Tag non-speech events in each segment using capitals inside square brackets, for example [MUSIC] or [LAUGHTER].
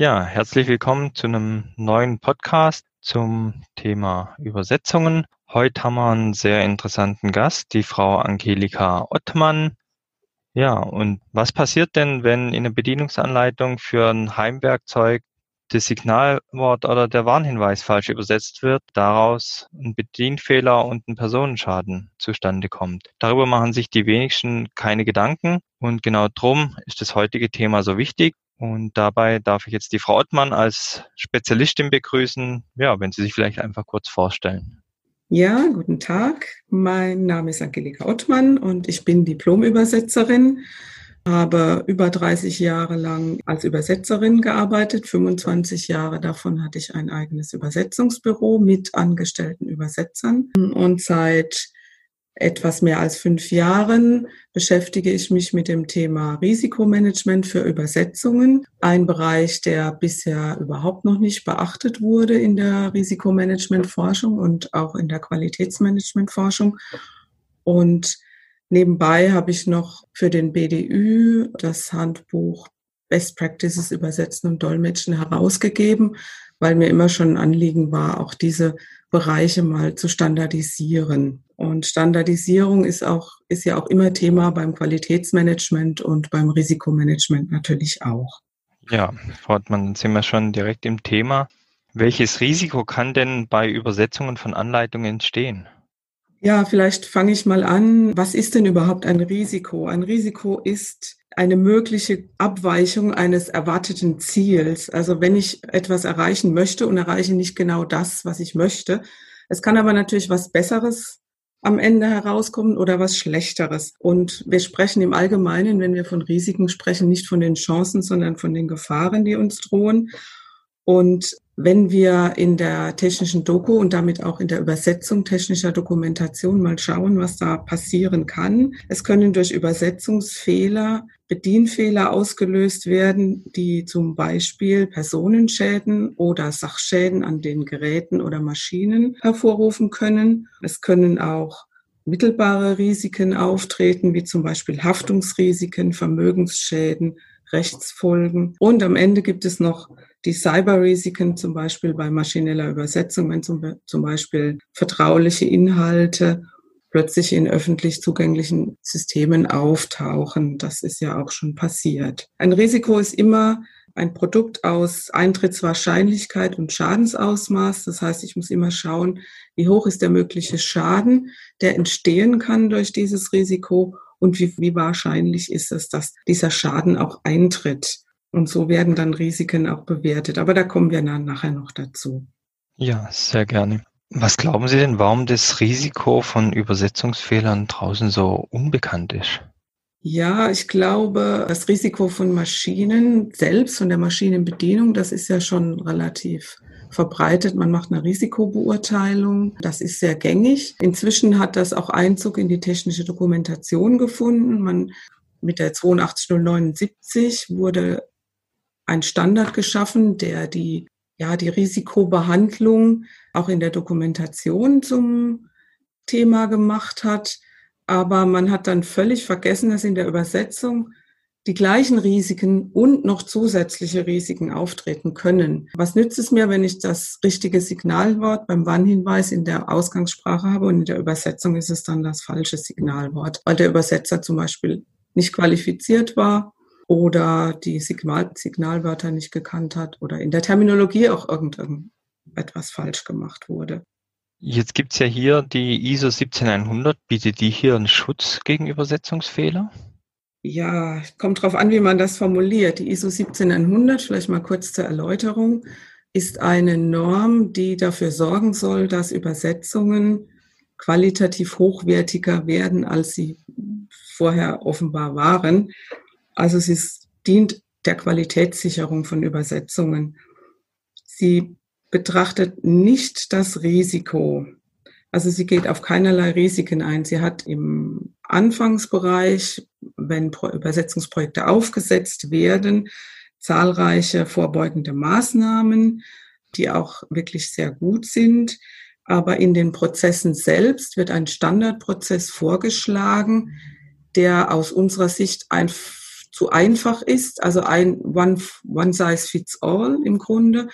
Ja, herzlich willkommen zu einem neuen Podcast zum Thema Übersetzungen. Heute haben wir einen sehr interessanten Gast, die Frau Angelika Ottmann. Ja, und was passiert denn, wenn in der Bedienungsanleitung für ein Heimwerkzeug das Signalwort oder der Warnhinweis falsch übersetzt wird, daraus ein Bedienfehler und ein Personenschaden zustande kommt. Darüber machen sich die wenigsten keine Gedanken und genau drum ist das heutige Thema so wichtig. Und dabei darf ich jetzt die Frau Ottmann als Spezialistin begrüßen. Ja, wenn Sie sich vielleicht einfach kurz vorstellen. Ja, guten Tag. Mein Name ist Angelika Ottmann und ich bin Diplomübersetzerin habe über 30 Jahre lang als Übersetzerin gearbeitet. 25 Jahre davon hatte ich ein eigenes Übersetzungsbüro mit angestellten Übersetzern. Und seit etwas mehr als fünf Jahren beschäftige ich mich mit dem Thema Risikomanagement für Übersetzungen. Ein Bereich, der bisher überhaupt noch nicht beachtet wurde in der Risikomanagementforschung und auch in der Qualitätsmanagementforschung. Und Nebenbei habe ich noch für den BDÜ das Handbuch Best Practices übersetzen und dolmetschen herausgegeben, weil mir immer schon ein Anliegen war, auch diese Bereiche mal zu standardisieren. Und Standardisierung ist auch, ist ja auch immer Thema beim Qualitätsmanagement und beim Risikomanagement natürlich auch. Ja, Frau Hartmann, sind wir schon direkt im Thema. Welches Risiko kann denn bei Übersetzungen von Anleitungen entstehen? Ja, vielleicht fange ich mal an. Was ist denn überhaupt ein Risiko? Ein Risiko ist eine mögliche Abweichung eines erwarteten Ziels. Also wenn ich etwas erreichen möchte und erreiche nicht genau das, was ich möchte. Es kann aber natürlich was Besseres am Ende herauskommen oder was Schlechteres. Und wir sprechen im Allgemeinen, wenn wir von Risiken sprechen, nicht von den Chancen, sondern von den Gefahren, die uns drohen. Und wenn wir in der technischen Doku und damit auch in der Übersetzung technischer Dokumentation mal schauen, was da passieren kann. Es können durch Übersetzungsfehler Bedienfehler ausgelöst werden, die zum Beispiel Personenschäden oder Sachschäden an den Geräten oder Maschinen hervorrufen können. Es können auch mittelbare Risiken auftreten, wie zum Beispiel Haftungsrisiken, Vermögensschäden, Rechtsfolgen. Und am Ende gibt es noch die Cyberrisiken, zum Beispiel bei maschineller Übersetzung, wenn zum, zum Beispiel vertrauliche Inhalte plötzlich in öffentlich zugänglichen Systemen auftauchen. Das ist ja auch schon passiert. Ein Risiko ist immer ein Produkt aus Eintrittswahrscheinlichkeit und Schadensausmaß. Das heißt, ich muss immer schauen, wie hoch ist der mögliche Schaden, der entstehen kann durch dieses Risiko und wie, wie wahrscheinlich ist es, dass dieser Schaden auch eintritt. Und so werden dann Risiken auch bewertet. Aber da kommen wir dann nachher noch dazu. Ja, sehr gerne. Was glauben Sie denn, warum das Risiko von Übersetzungsfehlern draußen so unbekannt ist? Ja, ich glaube, das Risiko von Maschinen selbst, von der Maschinenbedienung, das ist ja schon relativ verbreitet. Man macht eine Risikobeurteilung. Das ist sehr gängig. Inzwischen hat das auch Einzug in die technische Dokumentation gefunden. Man mit der 82079 wurde ein Standard geschaffen, der die, ja, die Risikobehandlung auch in der Dokumentation zum Thema gemacht hat. Aber man hat dann völlig vergessen, dass in der Übersetzung die gleichen Risiken und noch zusätzliche Risiken auftreten können. Was nützt es mir, wenn ich das richtige Signalwort beim Warnhinweis in der Ausgangssprache habe und in der Übersetzung ist es dann das falsche Signalwort, weil der Übersetzer zum Beispiel nicht qualifiziert war oder die Signal Signalwörter nicht gekannt hat oder in der Terminologie auch irgendetwas falsch gemacht wurde. Jetzt gibt's ja hier die ISO 17100. Bietet die hier einen Schutz gegen Übersetzungsfehler? Ja, kommt drauf an, wie man das formuliert. Die ISO 17100, vielleicht mal kurz zur Erläuterung, ist eine Norm, die dafür sorgen soll, dass Übersetzungen qualitativ hochwertiger werden, als sie vorher offenbar waren. Also sie dient der Qualitätssicherung von Übersetzungen. Sie betrachtet nicht das Risiko. Also sie geht auf keinerlei Risiken ein. Sie hat im Anfangsbereich, wenn Übersetzungsprojekte aufgesetzt werden, zahlreiche vorbeugende Maßnahmen, die auch wirklich sehr gut sind. Aber in den Prozessen selbst wird ein Standardprozess vorgeschlagen, der aus unserer Sicht ein zu einfach ist, also ein One, One Size Fits All im Grunde.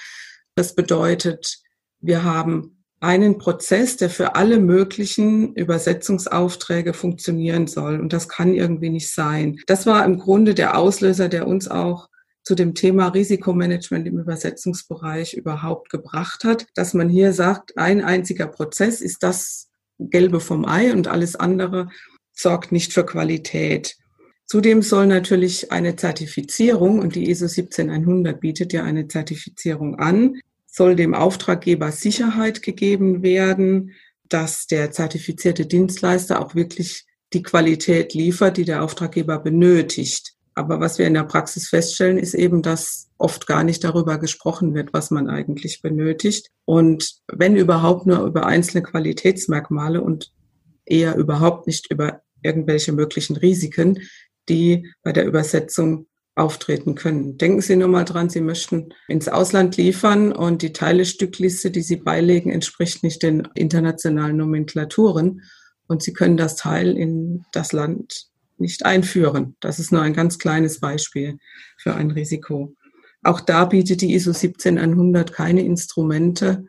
Das bedeutet, wir haben einen Prozess, der für alle möglichen Übersetzungsaufträge funktionieren soll. Und das kann irgendwie nicht sein. Das war im Grunde der Auslöser, der uns auch zu dem Thema Risikomanagement im Übersetzungsbereich überhaupt gebracht hat, dass man hier sagt, ein einziger Prozess ist das Gelbe vom Ei und alles andere sorgt nicht für Qualität. Zudem soll natürlich eine Zertifizierung, und die ISO 17100 bietet ja eine Zertifizierung an, soll dem Auftraggeber Sicherheit gegeben werden, dass der zertifizierte Dienstleister auch wirklich die Qualität liefert, die der Auftraggeber benötigt. Aber was wir in der Praxis feststellen, ist eben, dass oft gar nicht darüber gesprochen wird, was man eigentlich benötigt. Und wenn überhaupt nur über einzelne Qualitätsmerkmale und eher überhaupt nicht über irgendwelche möglichen Risiken, die bei der Übersetzung auftreten können. Denken Sie nur mal dran, Sie möchten ins Ausland liefern und die Teilestückliste, die Sie beilegen, entspricht nicht den internationalen Nomenklaturen und Sie können das Teil in das Land nicht einführen. Das ist nur ein ganz kleines Beispiel für ein Risiko. Auch da bietet die ISO 17100 keine Instrumente,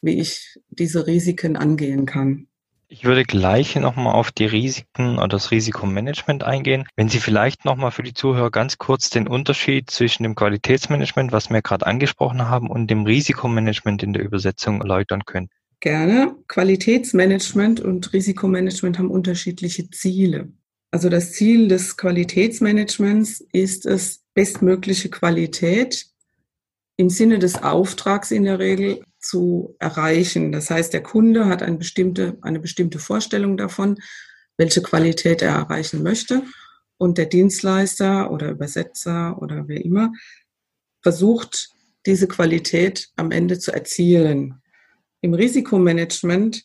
wie ich diese Risiken angehen kann. Ich würde gleich nochmal auf die Risiken oder das Risikomanagement eingehen. Wenn Sie vielleicht nochmal für die Zuhörer ganz kurz den Unterschied zwischen dem Qualitätsmanagement, was wir gerade angesprochen haben, und dem Risikomanagement in der Übersetzung erläutern können. Gerne. Qualitätsmanagement und Risikomanagement haben unterschiedliche Ziele. Also das Ziel des Qualitätsmanagements ist es, bestmögliche Qualität im Sinne des Auftrags in der Regel zu erreichen. Das heißt, der Kunde hat eine bestimmte, eine bestimmte Vorstellung davon, welche Qualität er erreichen möchte. Und der Dienstleister oder Übersetzer oder wer immer versucht, diese Qualität am Ende zu erzielen. Im Risikomanagement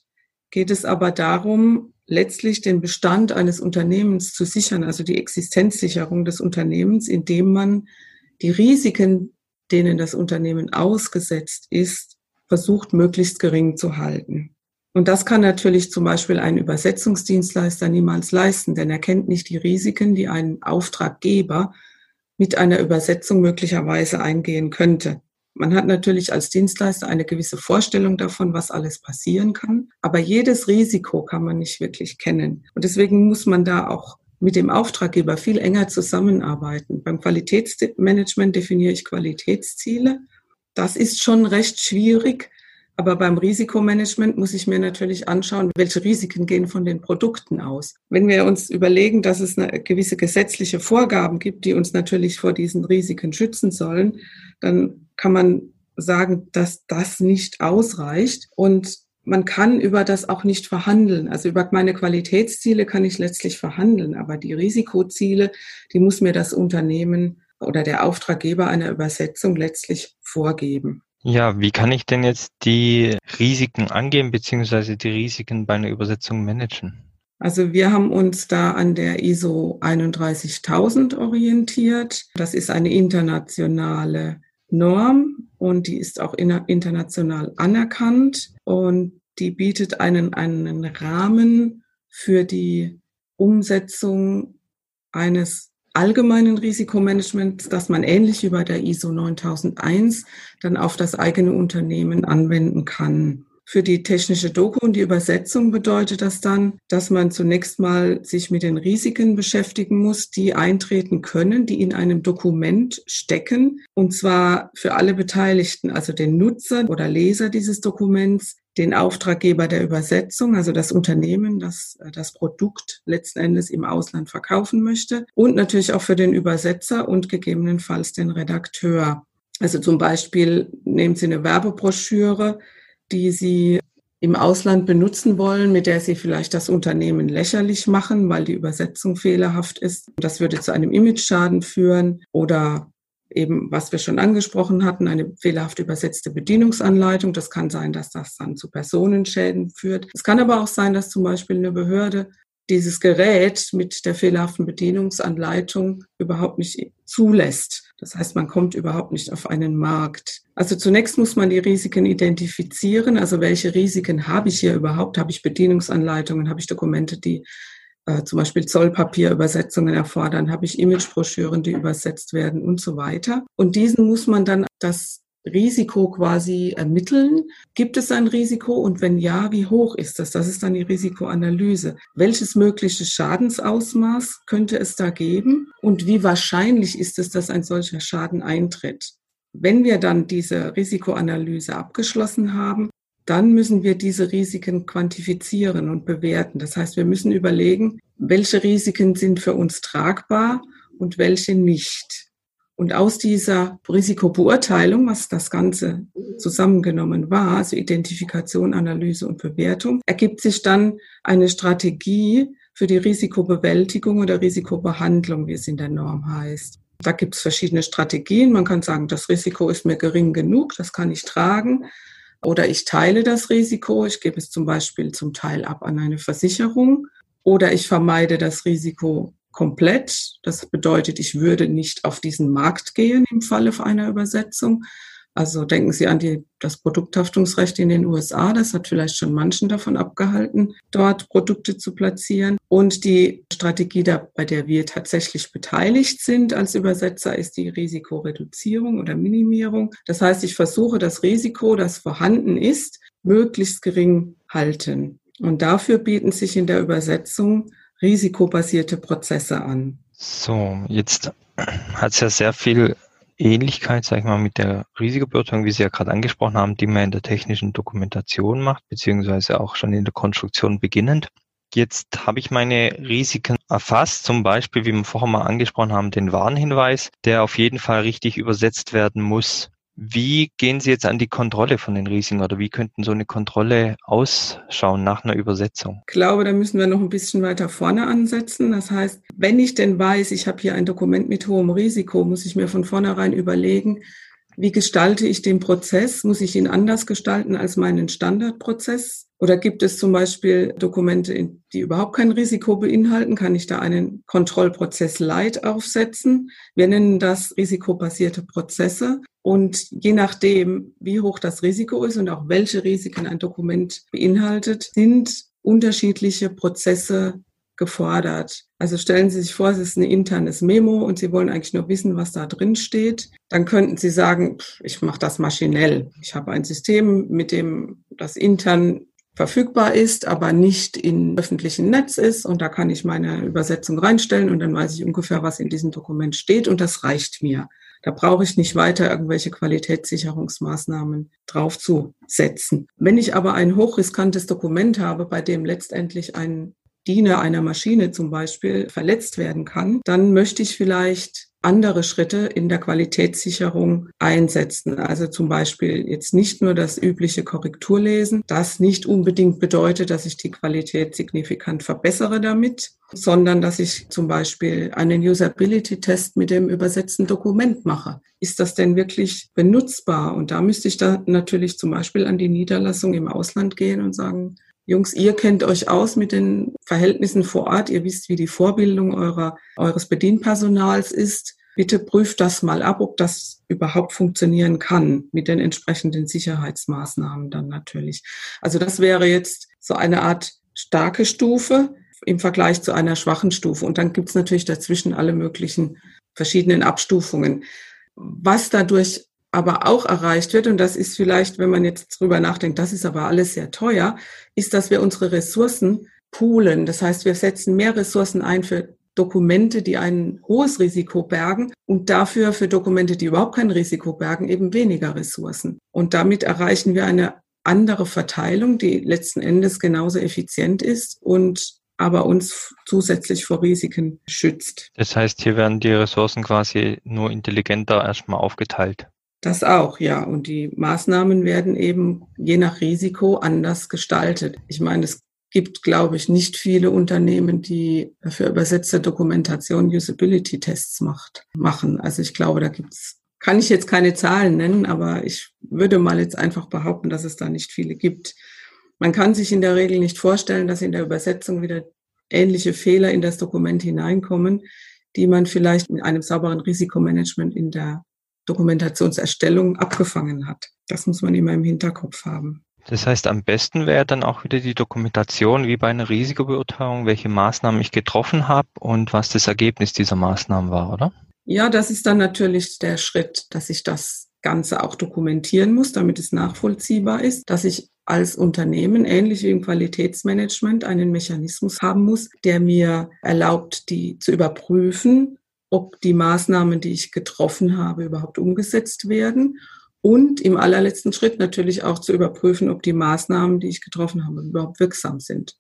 geht es aber darum, letztlich den Bestand eines Unternehmens zu sichern, also die Existenzsicherung des Unternehmens, indem man die Risiken, denen das Unternehmen ausgesetzt ist, versucht, möglichst gering zu halten. Und das kann natürlich zum Beispiel ein Übersetzungsdienstleister niemals leisten, denn er kennt nicht die Risiken, die ein Auftraggeber mit einer Übersetzung möglicherweise eingehen könnte. Man hat natürlich als Dienstleister eine gewisse Vorstellung davon, was alles passieren kann, aber jedes Risiko kann man nicht wirklich kennen. Und deswegen muss man da auch mit dem Auftraggeber viel enger zusammenarbeiten. Beim Qualitätsmanagement definiere ich Qualitätsziele das ist schon recht schwierig. Aber beim Risikomanagement muss ich mir natürlich anschauen, welche Risiken gehen von den Produkten aus. Wenn wir uns überlegen, dass es eine gewisse gesetzliche Vorgaben gibt, die uns natürlich vor diesen Risiken schützen sollen, dann kann man sagen, dass das nicht ausreicht. Und man kann über das auch nicht verhandeln. Also über meine Qualitätsziele kann ich letztlich verhandeln, aber die Risikoziele, die muss mir das Unternehmen oder der Auftraggeber einer Übersetzung letztlich vorgeben. Ja, wie kann ich denn jetzt die Risiken angehen, beziehungsweise die Risiken bei einer Übersetzung managen? Also wir haben uns da an der ISO 31000 orientiert. Das ist eine internationale Norm und die ist auch international anerkannt und die bietet einen, einen Rahmen für die Umsetzung eines allgemeinen Risikomanagement, das man ähnlich wie bei der ISO 9001 dann auf das eigene Unternehmen anwenden kann. Für die technische Doku und die Übersetzung bedeutet das dann, dass man zunächst mal sich mit den Risiken beschäftigen muss, die eintreten können, die in einem Dokument stecken, und zwar für alle Beteiligten, also den Nutzer oder Leser dieses Dokuments, den Auftraggeber der Übersetzung, also das Unternehmen, das äh, das Produkt letzten Endes im Ausland verkaufen möchte und natürlich auch für den Übersetzer und gegebenenfalls den Redakteur. Also zum Beispiel nehmen Sie eine Werbebroschüre, die Sie im Ausland benutzen wollen, mit der Sie vielleicht das Unternehmen lächerlich machen, weil die Übersetzung fehlerhaft ist. Das würde zu einem Imageschaden führen oder eben, was wir schon angesprochen hatten, eine fehlerhaft übersetzte Bedienungsanleitung. Das kann sein, dass das dann zu Personenschäden führt. Es kann aber auch sein, dass zum Beispiel eine Behörde dieses Gerät mit der fehlerhaften Bedienungsanleitung überhaupt nicht zulässt. Das heißt, man kommt überhaupt nicht auf einen Markt. Also zunächst muss man die Risiken identifizieren. Also welche Risiken habe ich hier überhaupt? Habe ich Bedienungsanleitungen? Habe ich Dokumente, die äh, zum Beispiel Zollpapierübersetzungen erfordern, habe ich Imagebroschüren, die übersetzt werden und so weiter. Und diesen muss man dann das Risiko quasi ermitteln. Gibt es ein Risiko und wenn ja, wie hoch ist das? Das ist dann die Risikoanalyse. Welches mögliche Schadensausmaß könnte es da geben und wie wahrscheinlich ist es, dass ein solcher Schaden eintritt? Wenn wir dann diese Risikoanalyse abgeschlossen haben, dann müssen wir diese Risiken quantifizieren und bewerten. Das heißt, wir müssen überlegen, welche Risiken sind für uns tragbar und welche nicht. Und aus dieser Risikobeurteilung, was das Ganze zusammengenommen war, also Identifikation, Analyse und Bewertung, ergibt sich dann eine Strategie für die Risikobewältigung oder Risikobehandlung, wie es in der Norm heißt. Da gibt es verschiedene Strategien. Man kann sagen, das Risiko ist mir gering genug, das kann ich tragen. Oder ich teile das Risiko, ich gebe es zum Beispiel zum Teil ab an eine Versicherung. Oder ich vermeide das Risiko komplett. Das bedeutet, ich würde nicht auf diesen Markt gehen im Falle einer Übersetzung. Also denken Sie an die, das Produkthaftungsrecht in den USA. Das hat vielleicht schon manchen davon abgehalten, dort Produkte zu platzieren. Und die Strategie, da, bei der wir tatsächlich beteiligt sind als Übersetzer, ist die Risikoreduzierung oder Minimierung. Das heißt, ich versuche das Risiko, das vorhanden ist, möglichst gering halten. Und dafür bieten sich in der Übersetzung risikobasierte Prozesse an. So, jetzt hat es ja sehr viel Ähnlichkeit, sag ich mal, mit der Risikobeurteilung, wie Sie ja gerade angesprochen haben, die man in der technischen Dokumentation macht, beziehungsweise auch schon in der Konstruktion beginnend. Jetzt habe ich meine Risiken erfasst, zum Beispiel, wie wir vorher mal angesprochen haben, den Warnhinweis, der auf jeden Fall richtig übersetzt werden muss. Wie gehen Sie jetzt an die Kontrolle von den Risiken oder wie könnten so eine Kontrolle ausschauen nach einer Übersetzung? Ich glaube, da müssen wir noch ein bisschen weiter vorne ansetzen. Das heißt, wenn ich denn weiß, ich habe hier ein Dokument mit hohem Risiko, muss ich mir von vornherein überlegen, wie gestalte ich den Prozess? Muss ich ihn anders gestalten als meinen Standardprozess? Oder gibt es zum Beispiel Dokumente, die überhaupt kein Risiko beinhalten? Kann ich da einen Kontrollprozess Light aufsetzen? Wir nennen das risikobasierte Prozesse. Und je nachdem, wie hoch das Risiko ist und auch welche Risiken ein Dokument beinhaltet, sind unterschiedliche Prozesse gefordert. Also stellen Sie sich vor, es ist ein internes Memo und Sie wollen eigentlich nur wissen, was da drin steht. Dann könnten Sie sagen, ich mache das maschinell. Ich habe ein System, mit dem das intern verfügbar ist, aber nicht im öffentlichen Netz ist. Und da kann ich meine Übersetzung reinstellen und dann weiß ich ungefähr, was in diesem Dokument steht und das reicht mir. Da brauche ich nicht weiter irgendwelche Qualitätssicherungsmaßnahmen draufzusetzen. Wenn ich aber ein hochriskantes Dokument habe, bei dem letztendlich ein Diener einer Maschine zum Beispiel verletzt werden kann, dann möchte ich vielleicht andere Schritte in der Qualitätssicherung einsetzen. Also zum Beispiel jetzt nicht nur das übliche Korrekturlesen, das nicht unbedingt bedeutet, dass ich die Qualität signifikant verbessere damit, sondern dass ich zum Beispiel einen Usability-Test mit dem übersetzten Dokument mache. Ist das denn wirklich benutzbar? Und da müsste ich da natürlich zum Beispiel an die Niederlassung im Ausland gehen und sagen, Jungs, ihr kennt euch aus mit den Verhältnissen vor Ort. Ihr wisst, wie die Vorbildung eurer, eures Bedienpersonals ist. Bitte prüft das mal ab, ob das überhaupt funktionieren kann mit den entsprechenden Sicherheitsmaßnahmen dann natürlich. Also das wäre jetzt so eine Art starke Stufe im Vergleich zu einer schwachen Stufe. Und dann gibt es natürlich dazwischen alle möglichen verschiedenen Abstufungen. Was dadurch aber auch erreicht wird, und das ist vielleicht, wenn man jetzt drüber nachdenkt, das ist aber alles sehr teuer, ist, dass wir unsere Ressourcen poolen. Das heißt, wir setzen mehr Ressourcen ein für Dokumente, die ein hohes Risiko bergen und dafür für Dokumente, die überhaupt kein Risiko bergen, eben weniger Ressourcen. Und damit erreichen wir eine andere Verteilung, die letzten Endes genauso effizient ist und aber uns zusätzlich vor Risiken schützt. Das heißt, hier werden die Ressourcen quasi nur intelligenter erstmal aufgeteilt. Das auch, ja. Und die Maßnahmen werden eben je nach Risiko anders gestaltet. Ich meine, es gibt, glaube ich, nicht viele Unternehmen, die für übersetzte Dokumentation Usability-Tests macht, machen. Also ich glaube, da gibt's, kann ich jetzt keine Zahlen nennen, aber ich würde mal jetzt einfach behaupten, dass es da nicht viele gibt. Man kann sich in der Regel nicht vorstellen, dass in der Übersetzung wieder ähnliche Fehler in das Dokument hineinkommen, die man vielleicht mit einem sauberen Risikomanagement in der Dokumentationserstellung abgefangen hat. Das muss man immer im Hinterkopf haben. Das heißt, am besten wäre dann auch wieder die Dokumentation wie bei einer Risikobeurteilung, welche Maßnahmen ich getroffen habe und was das Ergebnis dieser Maßnahmen war, oder? Ja, das ist dann natürlich der Schritt, dass ich das Ganze auch dokumentieren muss, damit es nachvollziehbar ist, dass ich als Unternehmen, ähnlich wie im Qualitätsmanagement, einen Mechanismus haben muss, der mir erlaubt, die zu überprüfen, ob die Maßnahmen, die ich getroffen habe, überhaupt umgesetzt werden und im allerletzten Schritt natürlich auch zu überprüfen, ob die Maßnahmen, die ich getroffen habe, überhaupt wirksam sind.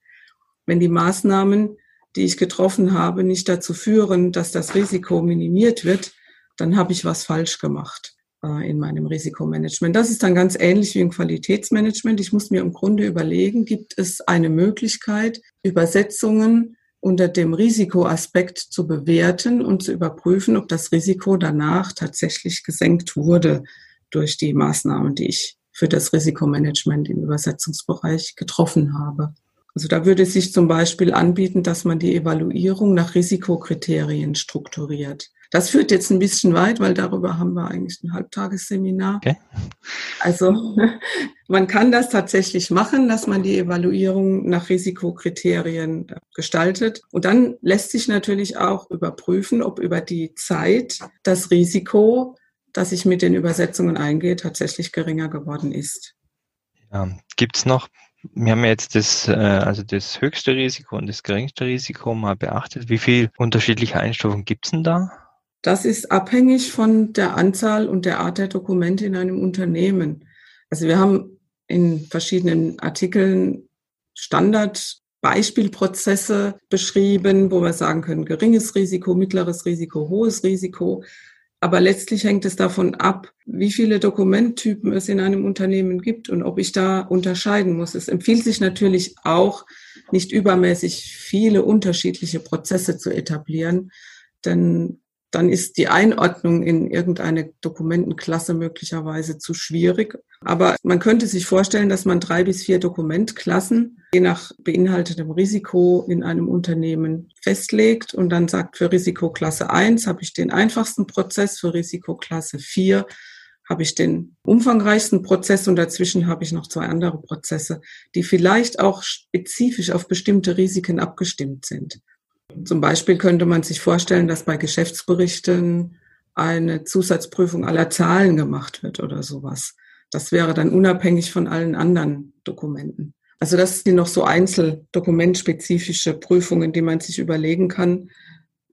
Wenn die Maßnahmen, die ich getroffen habe, nicht dazu führen, dass das Risiko minimiert wird, dann habe ich was falsch gemacht äh, in meinem Risikomanagement. Das ist dann ganz ähnlich wie im Qualitätsmanagement. Ich muss mir im Grunde überlegen, gibt es eine Möglichkeit, Übersetzungen unter dem Risikoaspekt zu bewerten und zu überprüfen, ob das Risiko danach tatsächlich gesenkt wurde durch die Maßnahmen, die ich für das Risikomanagement im Übersetzungsbereich getroffen habe. Also da würde es sich zum Beispiel anbieten, dass man die Evaluierung nach Risikokriterien strukturiert. Das führt jetzt ein bisschen weit, weil darüber haben wir eigentlich ein Halbtagesseminar. Okay. Also [LAUGHS] man kann das tatsächlich machen, dass man die Evaluierung nach Risikokriterien gestaltet. Und dann lässt sich natürlich auch überprüfen, ob über die Zeit das Risiko dass ich mit den Übersetzungen eingehe, tatsächlich geringer geworden ist. Ja, Gibt es noch, wir haben jetzt das, äh, also das höchste Risiko und das geringste Risiko mal beachtet. Wie viele unterschiedliche Einstufungen gibt es denn da? Das ist abhängig von der Anzahl und der Art der Dokumente in einem Unternehmen. Also wir haben in verschiedenen Artikeln Standardbeispielprozesse beschrieben, wo wir sagen können, geringes Risiko, mittleres Risiko, hohes Risiko. Aber letztlich hängt es davon ab, wie viele Dokumenttypen es in einem Unternehmen gibt und ob ich da unterscheiden muss. Es empfiehlt sich natürlich auch, nicht übermäßig viele unterschiedliche Prozesse zu etablieren, denn dann ist die Einordnung in irgendeine Dokumentenklasse möglicherweise zu schwierig. Aber man könnte sich vorstellen, dass man drei bis vier Dokumentklassen je nach beinhaltetem Risiko in einem Unternehmen festlegt und dann sagt, für Risikoklasse 1 habe ich den einfachsten Prozess, für Risikoklasse 4 habe ich den umfangreichsten Prozess und dazwischen habe ich noch zwei andere Prozesse, die vielleicht auch spezifisch auf bestimmte Risiken abgestimmt sind. Zum Beispiel könnte man sich vorstellen, dass bei Geschäftsberichten eine Zusatzprüfung aller Zahlen gemacht wird oder sowas. Das wäre dann unabhängig von allen anderen Dokumenten. Also das sind noch so einzeldokumentspezifische Prüfungen, die man sich überlegen kann,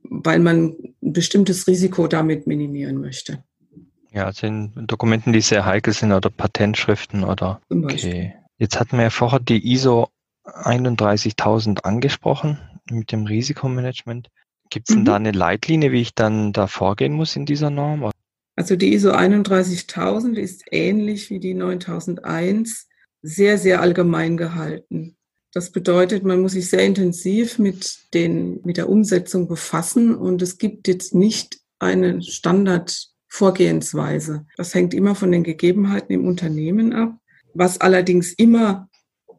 weil man ein bestimmtes Risiko damit minimieren möchte. Ja, also in Dokumenten, die sehr heikel sind oder Patentschriften oder. Okay. Jetzt hatten wir ja vorher die ISO 31000 angesprochen mit dem Risikomanagement. Gibt es denn mhm. da eine Leitlinie, wie ich dann da vorgehen muss in dieser Norm? Also die ISO 31000 ist ähnlich wie die 9001 sehr, sehr allgemein gehalten. Das bedeutet, man muss sich sehr intensiv mit, den, mit der Umsetzung befassen und es gibt jetzt nicht eine Standardvorgehensweise. Das hängt immer von den Gegebenheiten im Unternehmen ab. Was allerdings immer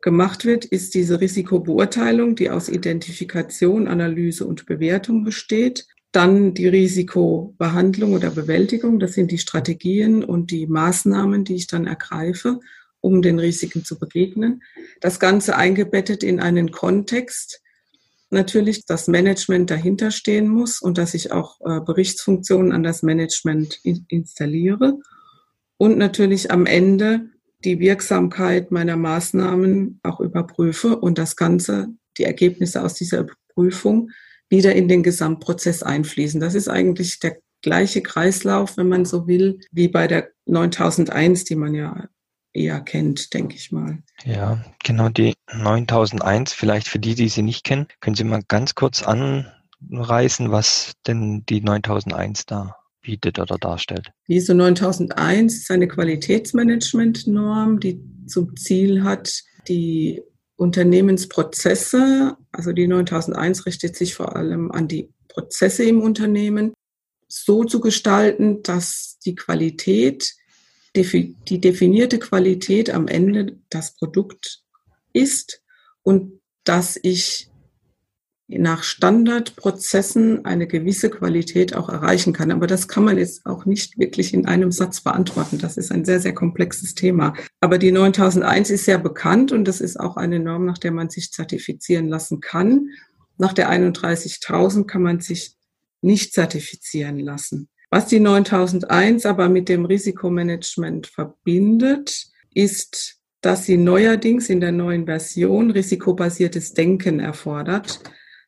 gemacht wird, ist diese Risikobeurteilung, die aus Identifikation, Analyse und Bewertung besteht. Dann die Risikobehandlung oder Bewältigung, das sind die Strategien und die Maßnahmen, die ich dann ergreife, um den Risiken zu begegnen. Das Ganze eingebettet in einen Kontext, natürlich das Management dahinter stehen muss und dass ich auch äh, Berichtsfunktionen an das Management installiere und natürlich am Ende die Wirksamkeit meiner Maßnahmen auch überprüfe und das Ganze, die Ergebnisse aus dieser Prüfung wieder in den Gesamtprozess einfließen. Das ist eigentlich der gleiche Kreislauf, wenn man so will, wie bei der 9001, die man ja eher kennt, denke ich mal. Ja, genau, die 9001, vielleicht für die, die sie nicht kennen, können Sie mal ganz kurz anreißen, was denn die 9001 da bietet oder darstellt. ISO 9001 ist eine Qualitätsmanagement-Norm, die zum Ziel hat, die Unternehmensprozesse, also die 9001 richtet sich vor allem an die Prozesse im Unternehmen, so zu gestalten, dass die Qualität, die definierte Qualität am Ende das Produkt ist und dass ich nach Standardprozessen eine gewisse Qualität auch erreichen kann. Aber das kann man jetzt auch nicht wirklich in einem Satz beantworten. Das ist ein sehr, sehr komplexes Thema. Aber die 9001 ist sehr bekannt und das ist auch eine Norm, nach der man sich zertifizieren lassen kann. Nach der 31.000 kann man sich nicht zertifizieren lassen. Was die 9001 aber mit dem Risikomanagement verbindet, ist, dass sie neuerdings in der neuen Version risikobasiertes Denken erfordert.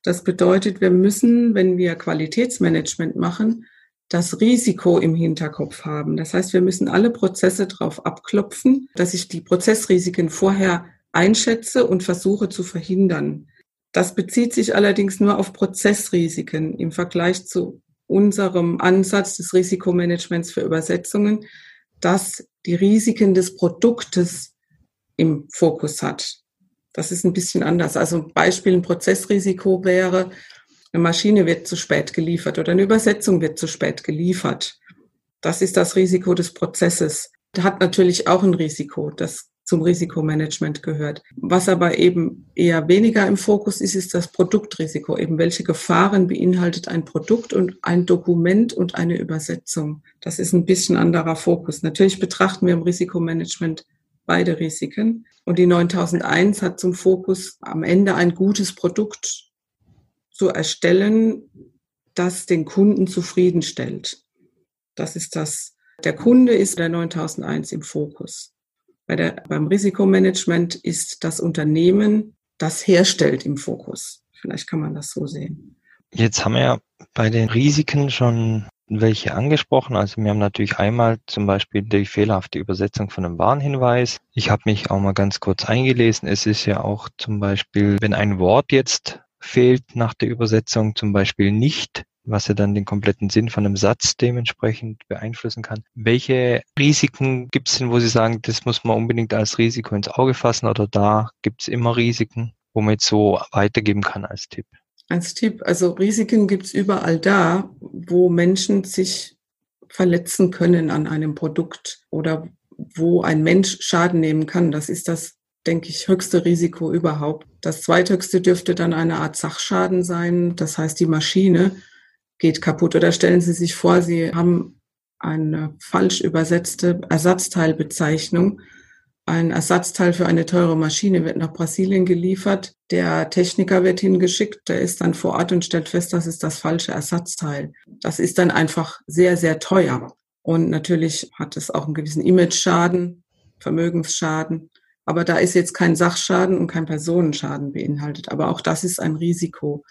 Das bedeutet, wir müssen, wenn wir Qualitätsmanagement machen, das Risiko im Hinterkopf haben. Das heißt, wir müssen alle Prozesse darauf abklopfen, dass ich die Prozessrisiken vorher einschätze und versuche zu verhindern. Das bezieht sich allerdings nur auf Prozessrisiken im Vergleich zu unserem Ansatz des Risikomanagements für Übersetzungen, das die Risiken des Produktes im Fokus hat. Das ist ein bisschen anders. Also Beispiel, ein Prozessrisiko wäre, eine Maschine wird zu spät geliefert oder eine Übersetzung wird zu spät geliefert. Das ist das Risiko des Prozesses. Hat natürlich auch ein Risiko, das zum Risikomanagement gehört. Was aber eben eher weniger im Fokus ist, ist das Produktrisiko. Eben welche Gefahren beinhaltet ein Produkt und ein Dokument und eine Übersetzung. Das ist ein bisschen anderer Fokus. Natürlich betrachten wir im Risikomanagement beide Risiken. Und die 9001 hat zum Fokus, am Ende ein gutes Produkt zu erstellen, das den Kunden zufriedenstellt. Das ist das. Der Kunde ist der 9001 im Fokus. Bei der, beim Risikomanagement ist das Unternehmen, das herstellt im Fokus. Vielleicht kann man das so sehen. Jetzt haben wir ja bei den Risiken schon welche angesprochen. Also wir haben natürlich einmal zum Beispiel die fehlerhafte Übersetzung von einem Warnhinweis. Ich habe mich auch mal ganz kurz eingelesen. Es ist ja auch zum Beispiel, wenn ein Wort jetzt fehlt nach der Übersetzung, zum Beispiel nicht, was ja dann den kompletten Sinn von einem Satz dementsprechend beeinflussen kann. Welche Risiken gibt es denn, wo Sie sagen, das muss man unbedingt als Risiko ins Auge fassen oder da gibt es immer Risiken, wo man jetzt so weitergeben kann als Tipp? Als Tipp, also Risiken gibt es überall da, wo Menschen sich verletzen können an einem Produkt oder wo ein Mensch Schaden nehmen kann. Das ist das, denke ich, höchste Risiko überhaupt. Das zweithöchste dürfte dann eine Art Sachschaden sein. Das heißt, die Maschine geht kaputt. Oder stellen Sie sich vor, Sie haben eine falsch übersetzte Ersatzteilbezeichnung ein Ersatzteil für eine teure Maschine wird nach Brasilien geliefert. Der Techniker wird hingeschickt, der ist dann vor Ort und stellt fest, das ist das falsche Ersatzteil. Das ist dann einfach sehr, sehr teuer. Und natürlich hat es auch einen gewissen Image-Schaden, Vermögensschaden. Aber da ist jetzt kein Sachschaden und kein Personenschaden beinhaltet. Aber auch das ist ein Risiko.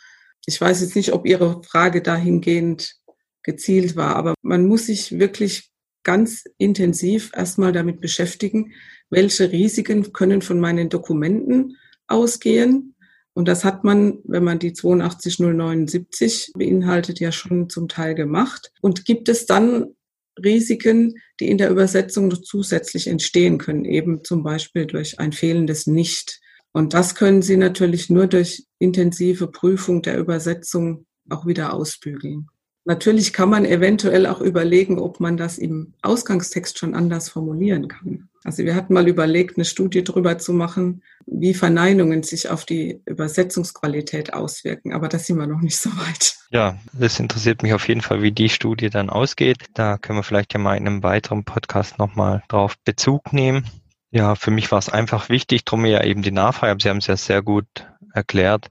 Ich weiß jetzt nicht, ob Ihre Frage dahingehend gezielt war, aber man muss sich wirklich ganz intensiv erstmal damit beschäftigen, welche Risiken können von meinen Dokumenten ausgehen. Und das hat man, wenn man die 82079 beinhaltet, ja schon zum Teil gemacht. Und gibt es dann Risiken, die in der Übersetzung noch zusätzlich entstehen können, eben zum Beispiel durch ein fehlendes Nicht. Und das können Sie natürlich nur durch intensive Prüfung der Übersetzung auch wieder ausbügeln. Natürlich kann man eventuell auch überlegen, ob man das im Ausgangstext schon anders formulieren kann. Also wir hatten mal überlegt, eine Studie darüber zu machen, wie Verneinungen sich auf die Übersetzungsqualität auswirken. Aber da sind wir noch nicht so weit. Ja, das interessiert mich auf jeden Fall, wie die Studie dann ausgeht. Da können wir vielleicht ja mal in einem weiteren Podcast nochmal drauf Bezug nehmen. Ja, für mich war es einfach wichtig, drum ja eben die Nachfrage, Sie haben es ja sehr gut erklärt,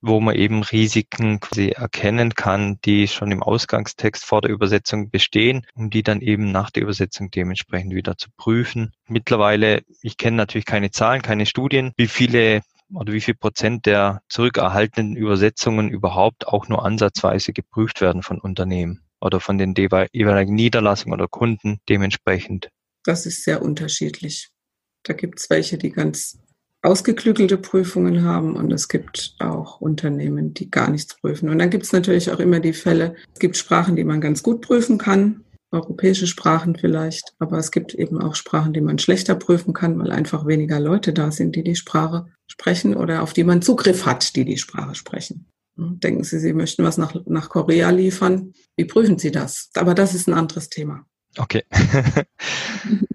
wo man eben Risiken quasi erkennen kann, die schon im Ausgangstext vor der Übersetzung bestehen, um die dann eben nach der Übersetzung dementsprechend wieder zu prüfen. Mittlerweile, ich kenne natürlich keine Zahlen, keine Studien, wie viele oder wie viel Prozent der zurückerhaltenen Übersetzungen überhaupt auch nur ansatzweise geprüft werden von Unternehmen oder von den jeweiligen Niederlassungen oder Kunden dementsprechend. Das ist sehr unterschiedlich. Da gibt es welche, die ganz ausgeklügelte Prüfungen haben und es gibt auch Unternehmen, die gar nichts prüfen. Und dann gibt es natürlich auch immer die Fälle, es gibt Sprachen, die man ganz gut prüfen kann, europäische Sprachen vielleicht, aber es gibt eben auch Sprachen, die man schlechter prüfen kann, weil einfach weniger Leute da sind, die die Sprache sprechen oder auf die man Zugriff hat, die die Sprache sprechen. Denken Sie, Sie möchten was nach, nach Korea liefern? Wie prüfen Sie das? Aber das ist ein anderes Thema. Okay. [LAUGHS]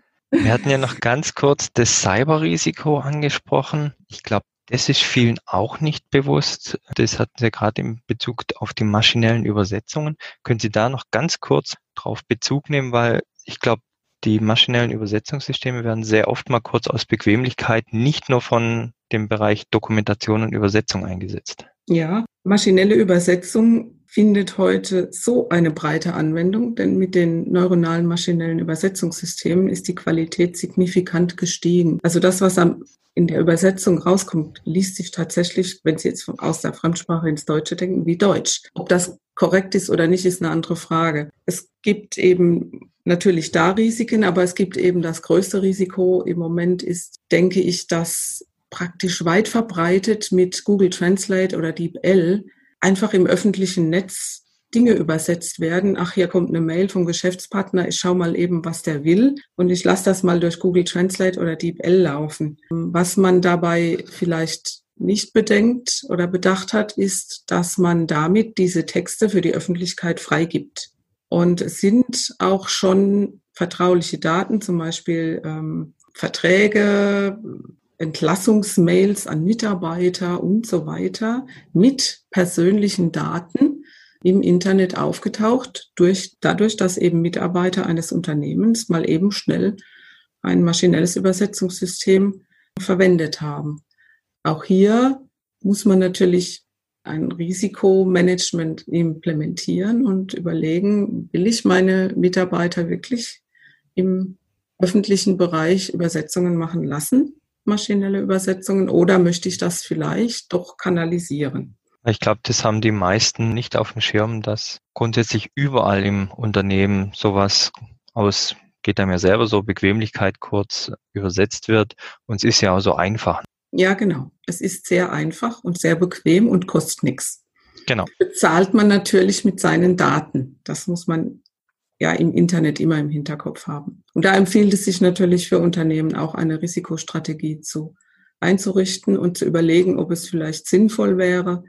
Wir hatten ja noch ganz kurz das Cyberrisiko angesprochen. Ich glaube, Das ist vielen auch nicht bewusst. Das hatten Sie gerade in Bezug auf die maschinellen Übersetzungen. Können Sie da noch ganz kurz drauf Bezug nehmen, weil ich glaube, die maschinellen Übersetzungssysteme werden sehr oft mal kurz aus Bequemlichkeit nicht nur von dem Bereich Dokumentation und Übersetzung eingesetzt. Ja, maschinelle Übersetzung findet heute so eine breite Anwendung, denn mit den neuronalen maschinellen Übersetzungssystemen ist die Qualität signifikant gestiegen. Also das, was am in der Übersetzung rauskommt, liest sich tatsächlich, wenn Sie jetzt aus der Fremdsprache ins Deutsche denken, wie Deutsch. Ob das korrekt ist oder nicht, ist eine andere Frage. Es gibt eben natürlich da Risiken, aber es gibt eben das größte Risiko im Moment ist, denke ich, dass praktisch weit verbreitet mit Google Translate oder DeepL einfach im öffentlichen Netz Dinge übersetzt werden. Ach, hier kommt eine Mail vom Geschäftspartner, ich schaue mal eben, was der will und ich lasse das mal durch Google Translate oder DeepL laufen. Was man dabei vielleicht nicht bedenkt oder bedacht hat, ist, dass man damit diese Texte für die Öffentlichkeit freigibt. Und es sind auch schon vertrauliche Daten, zum Beispiel ähm, Verträge, Entlassungsmails an Mitarbeiter und so weiter mit persönlichen Daten im Internet aufgetaucht, durch, dadurch, dass eben Mitarbeiter eines Unternehmens mal eben schnell ein maschinelles Übersetzungssystem verwendet haben. Auch hier muss man natürlich ein Risikomanagement implementieren und überlegen, will ich meine Mitarbeiter wirklich im öffentlichen Bereich Übersetzungen machen lassen? Maschinelle Übersetzungen oder möchte ich das vielleicht doch kanalisieren? Ich glaube, das haben die meisten nicht auf dem Schirm, dass grundsätzlich überall im Unternehmen sowas aus, geht einem ja selber so, Bequemlichkeit kurz übersetzt wird. Und es ist ja auch so einfach. Ja, genau. Es ist sehr einfach und sehr bequem und kostet nichts. Genau. Bezahlt man natürlich mit seinen Daten. Das muss man ja im Internet immer im Hinterkopf haben. Und da empfiehlt es sich natürlich für Unternehmen auch eine Risikostrategie zu einzurichten und zu überlegen, ob es vielleicht sinnvoll wäre,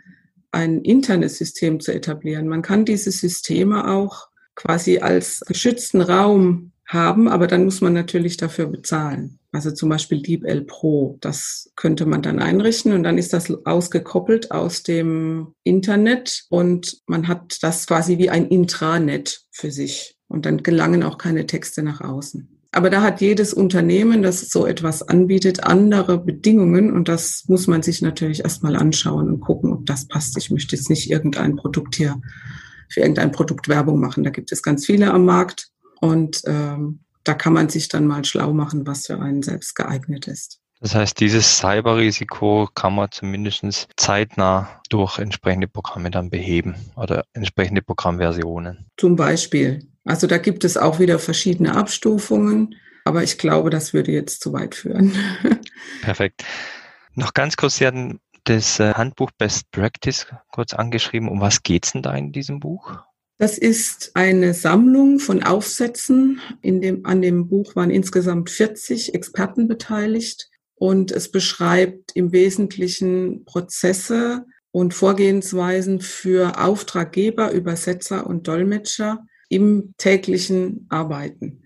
ein internes System zu etablieren. Man kann diese Systeme auch quasi als geschützten Raum haben, aber dann muss man natürlich dafür bezahlen. Also zum Beispiel DeepL Pro, das könnte man dann einrichten und dann ist das ausgekoppelt aus dem Internet und man hat das quasi wie ein Intranet für sich. Und dann gelangen auch keine Texte nach außen. Aber da hat jedes Unternehmen, das so etwas anbietet, andere Bedingungen und das muss man sich natürlich erstmal anschauen und gucken, ob das passt. Ich möchte jetzt nicht irgendein Produkt hier für irgendein Produkt Werbung machen. Da gibt es ganz viele am Markt und ähm, da kann man sich dann mal schlau machen, was für einen selbst geeignet ist. Das heißt, dieses Cyberrisiko kann man zumindest zeitnah durch entsprechende Programme dann beheben oder entsprechende Programmversionen. Zum Beispiel. Also da gibt es auch wieder verschiedene Abstufungen, aber ich glaube, das würde jetzt zu weit führen. [LAUGHS] Perfekt. Noch ganz kurz, Sie hatten das äh, Handbuch Best Practice kurz angeschrieben. Um was geht's denn da in diesem Buch? Das ist eine Sammlung von Aufsätzen. In dem, an dem Buch waren insgesamt 40 Experten beteiligt und es beschreibt im Wesentlichen Prozesse und Vorgehensweisen für Auftraggeber, Übersetzer und Dolmetscher, im täglichen Arbeiten.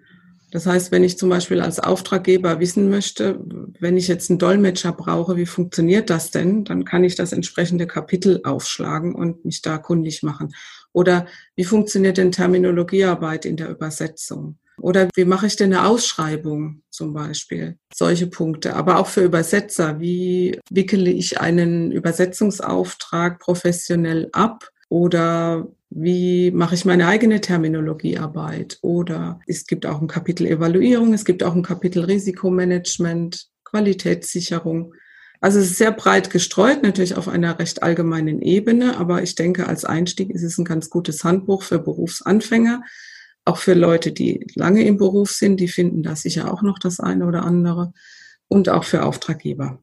Das heißt, wenn ich zum Beispiel als Auftraggeber wissen möchte, wenn ich jetzt einen Dolmetscher brauche, wie funktioniert das denn, dann kann ich das entsprechende Kapitel aufschlagen und mich da kundig machen. Oder wie funktioniert denn Terminologiearbeit in der Übersetzung? Oder wie mache ich denn eine Ausschreibung zum Beispiel? Solche Punkte. Aber auch für Übersetzer. Wie wickele ich einen Übersetzungsauftrag professionell ab? Oder wie mache ich meine eigene Terminologiearbeit? Oder es gibt auch ein Kapitel Evaluierung, es gibt auch ein Kapitel Risikomanagement, Qualitätssicherung. Also es ist sehr breit gestreut, natürlich auf einer recht allgemeinen Ebene, aber ich denke, als Einstieg ist es ein ganz gutes Handbuch für Berufsanfänger, auch für Leute, die lange im Beruf sind, die finden da sicher auch noch das eine oder andere und auch für Auftraggeber.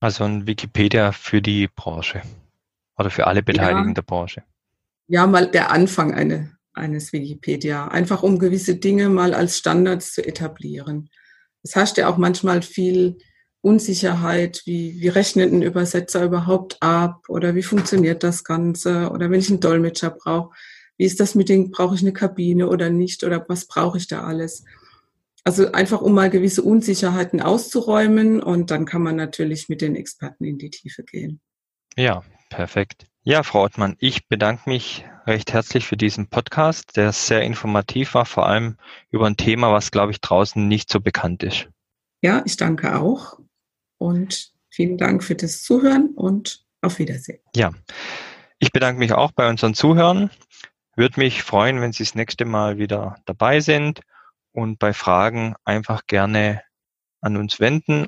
Also ein Wikipedia für die Branche oder für alle Beteiligten ja. der Branche ja mal der Anfang eine, eines Wikipedia, einfach um gewisse Dinge mal als Standards zu etablieren. Es herrscht ja auch manchmal viel Unsicherheit, wie, wie rechnet ein Übersetzer überhaupt ab oder wie funktioniert das Ganze oder wenn ich einen Dolmetscher brauche, wie ist das mit den, brauche ich eine Kabine oder nicht oder was brauche ich da alles? Also einfach, um mal gewisse Unsicherheiten auszuräumen und dann kann man natürlich mit den Experten in die Tiefe gehen. Ja, perfekt. Ja, Frau Ottmann, ich bedanke mich recht herzlich für diesen Podcast, der sehr informativ war, vor allem über ein Thema, was, glaube ich, draußen nicht so bekannt ist. Ja, ich danke auch und vielen Dank für das Zuhören und auf Wiedersehen. Ja, ich bedanke mich auch bei unseren Zuhörern. Würde mich freuen, wenn Sie das nächste Mal wieder dabei sind und bei Fragen einfach gerne an uns wenden.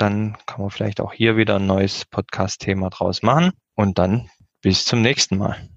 Dann kann man vielleicht auch hier wieder ein neues Podcast-Thema draus machen und dann bis zum nächsten Mal.